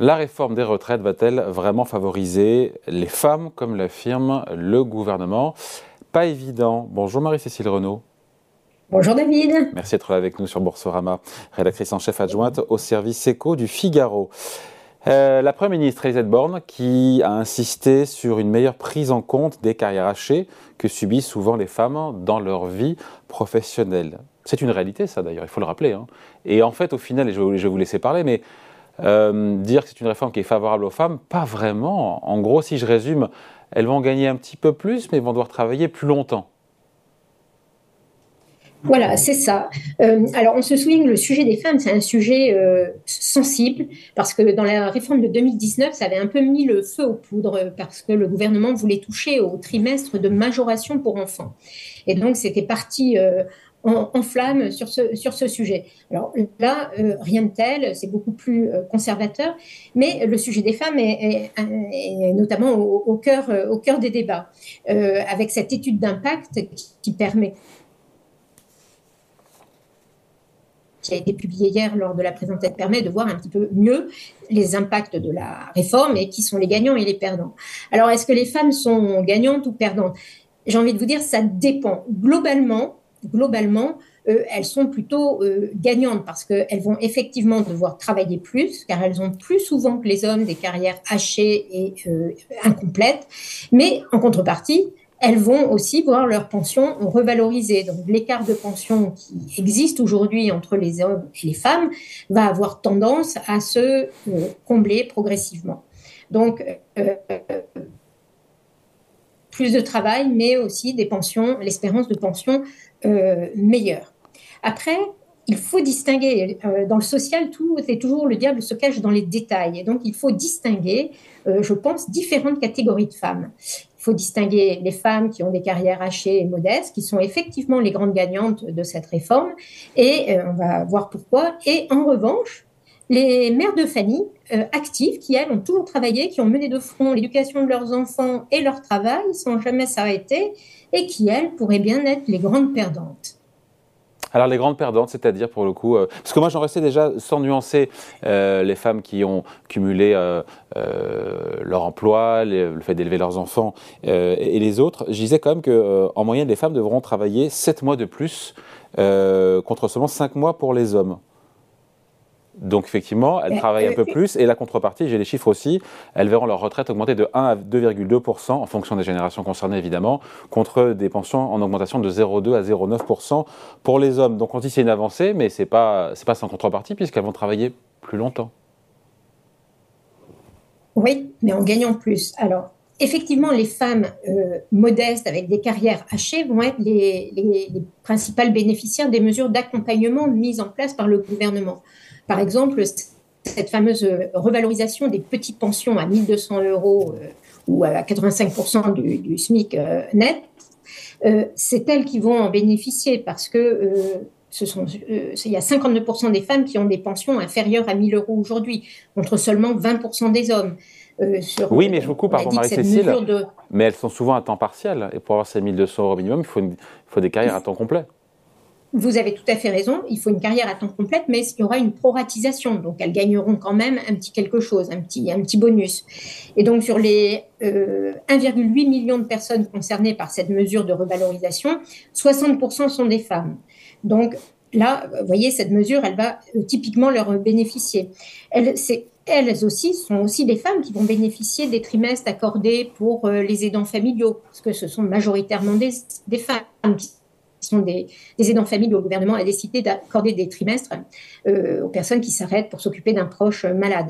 La réforme des retraites va-t-elle vraiment favoriser les femmes, comme l'affirme le gouvernement? Pas évident. Bonjour Marie-Cécile Renaud. Bonjour David. Merci d'être là avec nous sur Boursorama, rédactrice en chef adjointe au service éco du Figaro. Euh, la Première ministre Elisabeth Borne qui a insisté sur une meilleure prise en compte des carrières hachées que subissent souvent les femmes dans leur vie professionnelle. C'est une réalité ça d'ailleurs, il faut le rappeler. Hein. Et en fait au final, et je vais vous laisser parler, mais euh, dire que c'est une réforme qui est favorable aux femmes, pas vraiment. En gros, si je résume, elles vont gagner un petit peu plus, mais vont devoir travailler plus longtemps. Voilà, c'est ça. Euh, alors, on se souligne le sujet des femmes, c'est un sujet euh, sensible, parce que dans la réforme de 2019, ça avait un peu mis le feu aux poudres, parce que le gouvernement voulait toucher au trimestre de majoration pour enfants. Et donc, c'était parti en, flamme sur ce, sur ce sujet. Alors là, euh, rien de tel, c'est beaucoup plus euh, conservateur, mais le sujet des femmes est, notamment au, cœur, euh, au cœur des débats, avec cette étude d'impact qui, permet qui a été publiée hier lors de la présentation, permet de voir un petit peu mieux les impacts de la réforme et qui sont les gagnants et les perdants. Alors, est-ce que les femmes sont gagnantes ou perdantes? J'ai envie de vous dire, ça dépend. Globalement, globalement, euh, elles sont plutôt euh, gagnantes parce qu'elles vont effectivement devoir travailler plus, car elles ont plus souvent que les hommes des carrières hachées et euh, incomplètes. Mais en contrepartie, elles vont aussi voir leur pension revalorisée. Donc l'écart de pension qui existe aujourd'hui entre les hommes et les femmes va avoir tendance à se combler progressivement. Donc plus de travail, mais aussi des pensions, l'espérance de pension euh, meilleure. Après, il faut distinguer, euh, dans le social, tout est toujours le diable se cache dans les détails. Et donc, il faut distinguer, euh, je pense, différentes catégories de femmes. Il faut distinguer les femmes qui ont des carrières hachées et modestes, qui sont effectivement les grandes gagnantes de cette réforme, et on va voir pourquoi. Et en revanche, les mères de famille actives qui, elles, ont toujours travaillé, qui ont mené de front l'éducation de leurs enfants et leur travail sans jamais s'arrêter, et qui, elles, pourraient bien être les grandes perdantes. Alors les grandes perdantes, c'est-à-dire pour le coup, euh, parce que moi j'en restais déjà sans nuancer euh, les femmes qui ont cumulé euh, leur emploi, le fait d'élever leurs enfants et les autres. Je disais quand même qu'en moyenne les femmes devront travailler 7 mois de plus contre seulement 5 mois pour les hommes. Donc effectivement, elles travaillent un peu plus et la contrepartie, j'ai les chiffres aussi, elles verront leur retraite augmenter de 1 à 2,2% en fonction des générations concernées évidemment, contre des pensions en augmentation de 0,2 à 0,9% pour les hommes. Donc on dit c'est une avancée, mais c'est pas c'est pas sans contrepartie puisqu'elles vont travailler plus longtemps. Oui, mais en gagnant plus. Alors effectivement, les femmes euh, modestes avec des carrières hachées vont être les, les principales bénéficiaires des mesures d'accompagnement mises en place par le gouvernement. Par exemple, cette fameuse revalorisation des petites pensions à 1200 euros euh, ou à 85% du, SMIC euh, net, euh, c'est elles qui vont en bénéficier parce que ce sont, il y a 52% des femmes qui ont des pensions inférieures à 1000 euros aujourd'hui, contre seulement 20% des hommes. oui, mais je vous coupe, pardon, Marie-Cécile, mais elles sont souvent à temps partiel. Et pour avoir ces 1200 euros minimum, il faut, il faut des carrières à temps complet vous avez tout à fait raison, il faut une carrière à temps complète, mais il y aura une proratisation? Donc, elles gagneront quand même un petit quelque chose, un petit, un petit bonus. Et donc, sur les 1,8 euh, million de personnes concernées par cette mesure de revalorisation, 60% sont des femmes. Donc, là, vous voyez, cette mesure, elle va euh, typiquement leur bénéficier. Elles, aussi sont aussi des femmes qui vont bénéficier des trimestres accordés pour euh, les aidants familiaux, parce que ce sont majoritairement des, des femmes sont des, aidants familiaux. Le gouvernement a décidé d'accorder des trimestres euh, aux personnes qui s'arrêtent pour s'occuper d'un proche malade.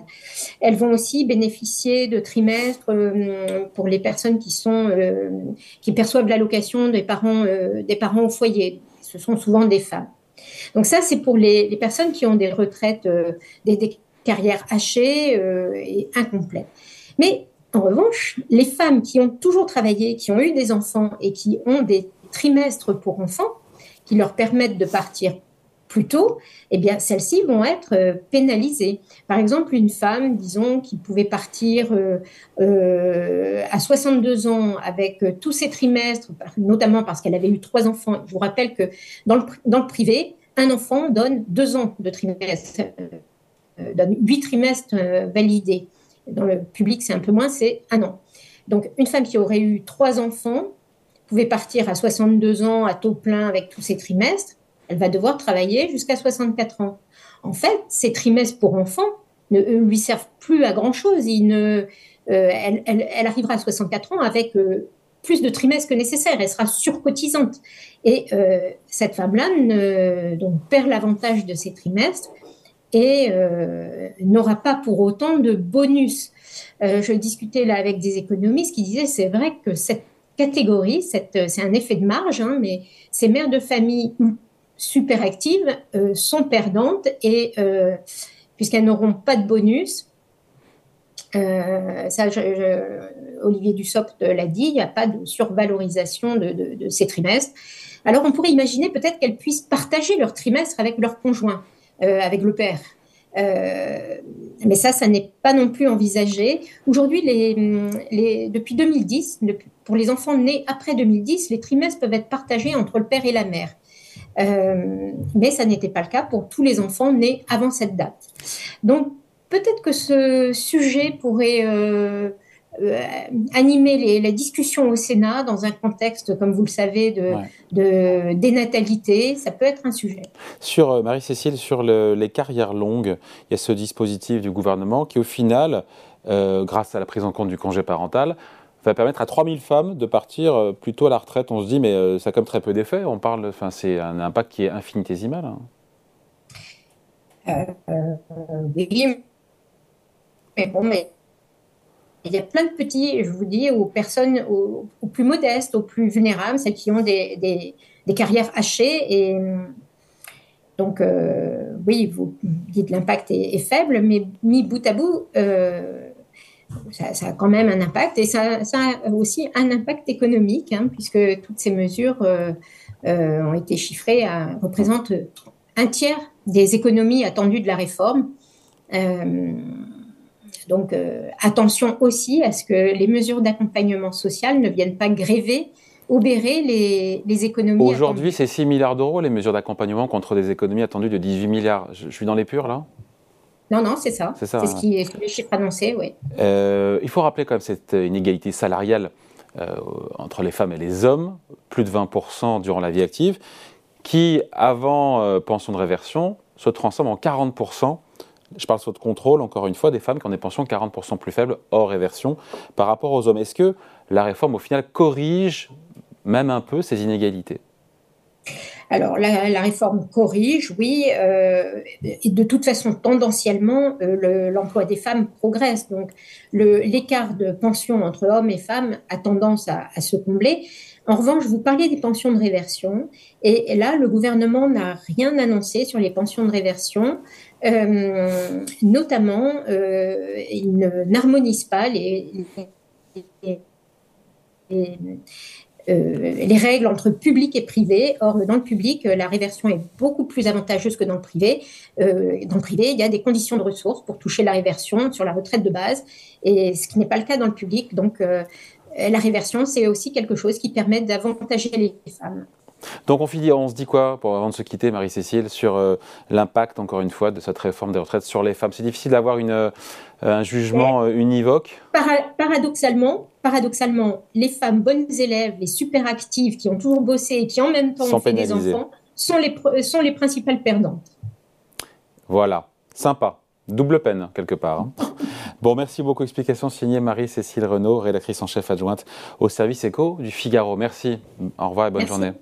Elles vont aussi bénéficier de trimestres euh, pour les personnes qui, sont, euh, qui perçoivent l'allocation des parents, des parents au foyer. Ce sont souvent des femmes. Donc ça, c'est pour les, personnes qui ont des retraites, des, des, carrières hachées et incomplètes. Mais en revanche, les femmes qui ont toujours travaillé, qui ont eu des enfants et qui ont des trimestres pour enfants qui leur permettent de partir plus tôt, eh bien, celles-ci vont être euh, pénalisées. Par exemple, une femme, disons, qui pouvait partir euh, euh, à 62 ans avec tous ses trimestres, notamment parce qu'elle avait eu trois enfants. Je vous rappelle que dans le, dans le privé, un enfant donne deux ans de trimestre donne 8 trimestres validés. Dans le public, c'est un peu moins, c'est un an. Donc, une femme qui aurait eu trois enfants pouvait partir à 62 ans à taux plein avec tous ses trimestres. Elle va devoir travailler jusqu'à 64 ans. En fait, ces trimestres pour enfants ne lui servent plus à grand-chose. ne, elle, elle, arrivera à 64 ans avec plus de trimestres que nécessaire. Elle sera surcotisante. Et euh, cette femme-là perd l'avantage de ses trimestres et euh, n'aura pas pour autant de bonus. Euh, je discutais là avec des économistes qui disaient c'est vrai que cette catégorie, c'est un effet de marge, hein, mais ces mères de famille super actives sont perdantes et puisqu'elles n'auront pas de bonus, ça, Olivier Dussopt l'a dit, il n'y a pas de survalorisation de, ces trimestres. Alors on pourrait imaginer peut-être qu'elles puissent partager leur trimestre avec leur conjoint, euh, avec le père. Euh, mais ça, ça n'est pas non plus envisagé. Aujourd'hui, depuis 2010, pour les enfants nés après 2010, les trimestres peuvent être partagés entre le père et la mère. Euh, mais ça n'était pas le cas pour tous les enfants nés avant cette date. Donc, peut-être que ce sujet pourrait euh, animer les, la discussion au Sénat dans un contexte, comme vous le savez, de, de dénatalité, ça peut être un sujet. Sur euh, Marie-Cécile, sur les carrières longues, il y a ce dispositif du gouvernement qui, au final, euh, grâce à la prise en compte du congé parental, va permettre à 3000 femmes de partir plutôt à la retraite. On se dit, mais ça a comme très peu d'effet. On parle, enfin, c'est un impact qui est infinitésimal. Hein. oui, mais bon, mais il y a plein de petits, je vous dis, aux personnes aux, plus modestes, aux plus vulnérables, celles qui ont des, des, carrières hachées. Et donc, euh, oui, vous dites l'impact est, faible, mais mis bout à bout, euh, ça, a quand même un impact. Et ça, a aussi un impact économique, hein, puisque toutes ces mesures euh, ont été chiffrées, représentent un tiers des économies attendues de la réforme. Donc euh, attention aussi à ce que les mesures d'accompagnement social ne viennent pas gréver obérer les, les économies. Aujourd'hui, c'est 6 milliards d'euros les mesures d'accompagnement contre des économies attendues de 18 milliards. Je, suis dans les purs là? Non, non, c'est ça. C'est ça. ce qui est les chiffres annoncés, oui. Euh, il faut rappeler quand même cette inégalité salariale euh, entre les femmes et les hommes, plus de 20% durant la vie active, qui, avant pension de réversion, se transforme en 40% je parle sous de contrôle, encore une fois, des femmes qui ont des pensions 40% plus faibles hors réversion par rapport aux hommes. Est-ce que la réforme, au final, corrige même un peu ces inégalités? Alors, la, réforme corrige, oui. Euh, de toute façon, tendanciellement, euh, l'emploi des femmes progresse. Donc, l'écart de pension entre hommes et femmes a tendance à, se combler. En revanche, vous parliez des pensions de réversion. Et, là, le gouvernement n'a rien annoncé sur les pensions de réversion. Euh, notamment, euh, il n'harmonise pas les, les, euh, les, règles entre public et privé. Or, dans le public, la réversion est beaucoup plus avantageuse que dans le privé. dans le privé, il y a des conditions de ressources pour toucher la réversion sur la retraite de base, et ce qui n'est pas le cas dans le public. Donc, la réversion, c'est aussi quelque chose qui permet d'avantager les femmes. Donc on, on se dit quoi, pour, avant de se quitter, Marie-Cécile, sur euh, l'impact, encore une fois, de cette réforme des retraites sur les femmes? C'est difficile d'avoir euh, un jugement euh, univoque? Paradoxalement, paradoxalement, les femmes bonnes élèves, les super actives, qui ont toujours bossé et qui en même temps ont fait des enfants, sont les, sont les principales perdantes. Voilà, sympa. Double peine, quelque part. Hein. bon, merci beaucoup. Explication signée Marie-Cécile Renaud, rédactrice en chef adjointe au service éco du Figaro. Merci. Au revoir et bonne journée.